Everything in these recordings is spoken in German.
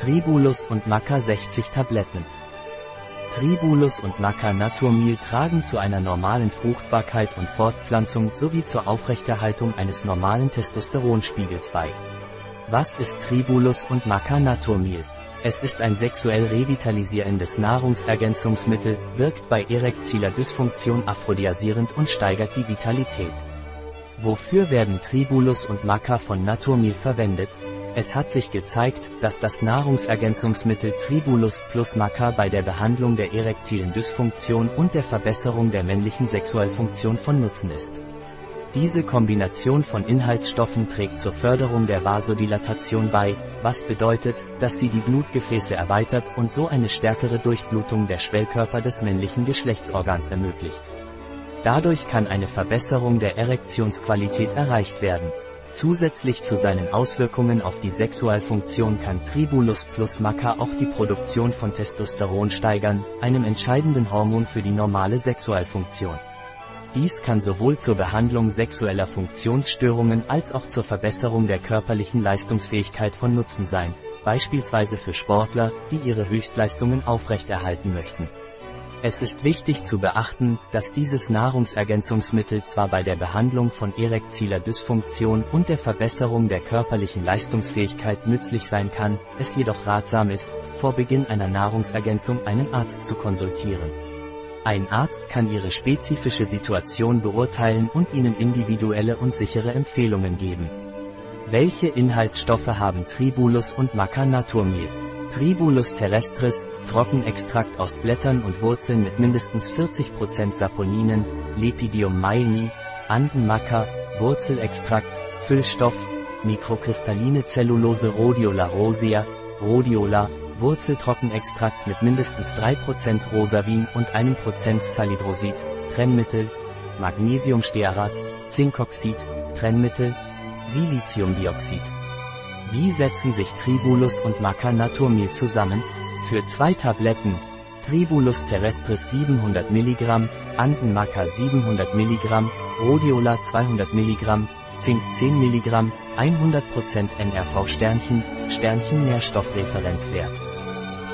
Tribulus und Maca 60 Tabletten. Tribulus und Maca Naturmil tragen zu einer normalen Fruchtbarkeit und Fortpflanzung sowie zur Aufrechterhaltung eines normalen Testosteronspiegels bei. Was ist Tribulus und Maca Naturmil? Es ist ein sexuell revitalisierendes Nahrungsergänzungsmittel, wirkt bei erektiler Dysfunktion aphrodisierend und steigert die Vitalität. Wofür werden Tribulus und Maca von Naturmil verwendet? Es hat sich gezeigt, dass das Nahrungsergänzungsmittel Tribulus plus Maca bei der Behandlung der erektilen Dysfunktion und der Verbesserung der männlichen Sexualfunktion von Nutzen ist. Diese Kombination von Inhaltsstoffen trägt zur Förderung der Vasodilatation bei, was bedeutet, dass sie die Blutgefäße erweitert und so eine stärkere Durchblutung der Schwellkörper des männlichen Geschlechtsorgans ermöglicht. Dadurch kann eine Verbesserung der Erektionsqualität erreicht werden. Zusätzlich zu seinen Auswirkungen auf die Sexualfunktion kann Tribulus plus Maca auch die Produktion von Testosteron steigern, einem entscheidenden Hormon für die normale Sexualfunktion. Dies kann sowohl zur Behandlung sexueller Funktionsstörungen als auch zur Verbesserung der körperlichen Leistungsfähigkeit von Nutzen sein, beispielsweise für Sportler, die ihre Höchstleistungen aufrechterhalten möchten. Es ist wichtig zu beachten, dass dieses Nahrungsergänzungsmittel zwar bei der Behandlung von erektiler Dysfunktion und der Verbesserung der körperlichen Leistungsfähigkeit nützlich sein kann, es jedoch ratsam ist, vor Beginn einer Nahrungsergänzung einen Arzt zu konsultieren. Ein Arzt kann Ihre spezifische Situation beurteilen und Ihnen individuelle und sichere Empfehlungen geben. Welche Inhaltsstoffe haben Tribulus und Maca Naturmehl? Tribulus terrestris, Trockenextrakt aus Blättern und Wurzeln mit mindestens 40% Saponinen, Lepidium myeni, Andenmacker, Wurzelextrakt, Füllstoff, mikrokristalline Zellulose Rhodiola rosea, Rhodiola, Wurzeltrockenextrakt mit mindestens 3% Rosavin und 1% Salidrosid, Trennmittel, Magnesiumstearat, Zinkoxid, Trennmittel, Siliziumdioxid. Wie setzen sich Tribulus und Maca Naturmehl zusammen? Für zwei Tabletten, Tribulus terrestris 700 mg, Andenmaca 700 mg, Rhodiola 200 mg, Zink 10 mg, 100% NRV Sternchen, Sternchen Nährstoffreferenzwert.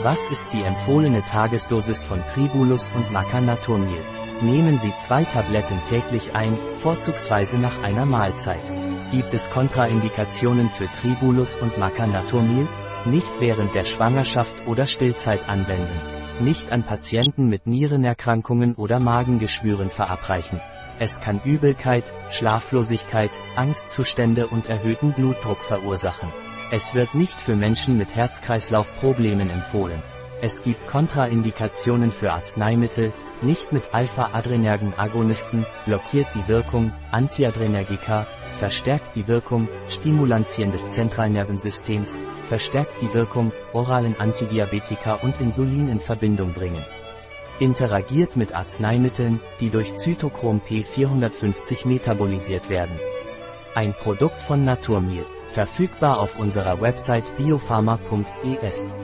Was ist die empfohlene Tagesdosis von Tribulus und Maca Naturmehl? Nehmen Sie zwei Tabletten täglich ein, vorzugsweise nach einer Mahlzeit. Gibt es Kontraindikationen für Tribulus und Maca Naturmehl? Nicht während der Schwangerschaft oder Stillzeit anwenden. Nicht an Patienten mit Nierenerkrankungen oder Magengeschwüren verabreichen. Es kann Übelkeit, Schlaflosigkeit, Angstzustände und erhöhten Blutdruck verursachen. Es wird nicht für Menschen mit Herz-Kreislauf-Problemen empfohlen. Es gibt Kontraindikationen für Arzneimittel, nicht mit Alpha-Adrenergen-Agonisten, blockiert die Wirkung, Antiadrenergika, verstärkt die Wirkung, Stimulantien des Zentralnervensystems, verstärkt die Wirkung, oralen Antidiabetika und Insulin in Verbindung bringen. Interagiert mit Arzneimitteln, die durch Zytochrom P450 metabolisiert werden. Ein Produkt von Naturmil, verfügbar auf unserer Website biopharma.es.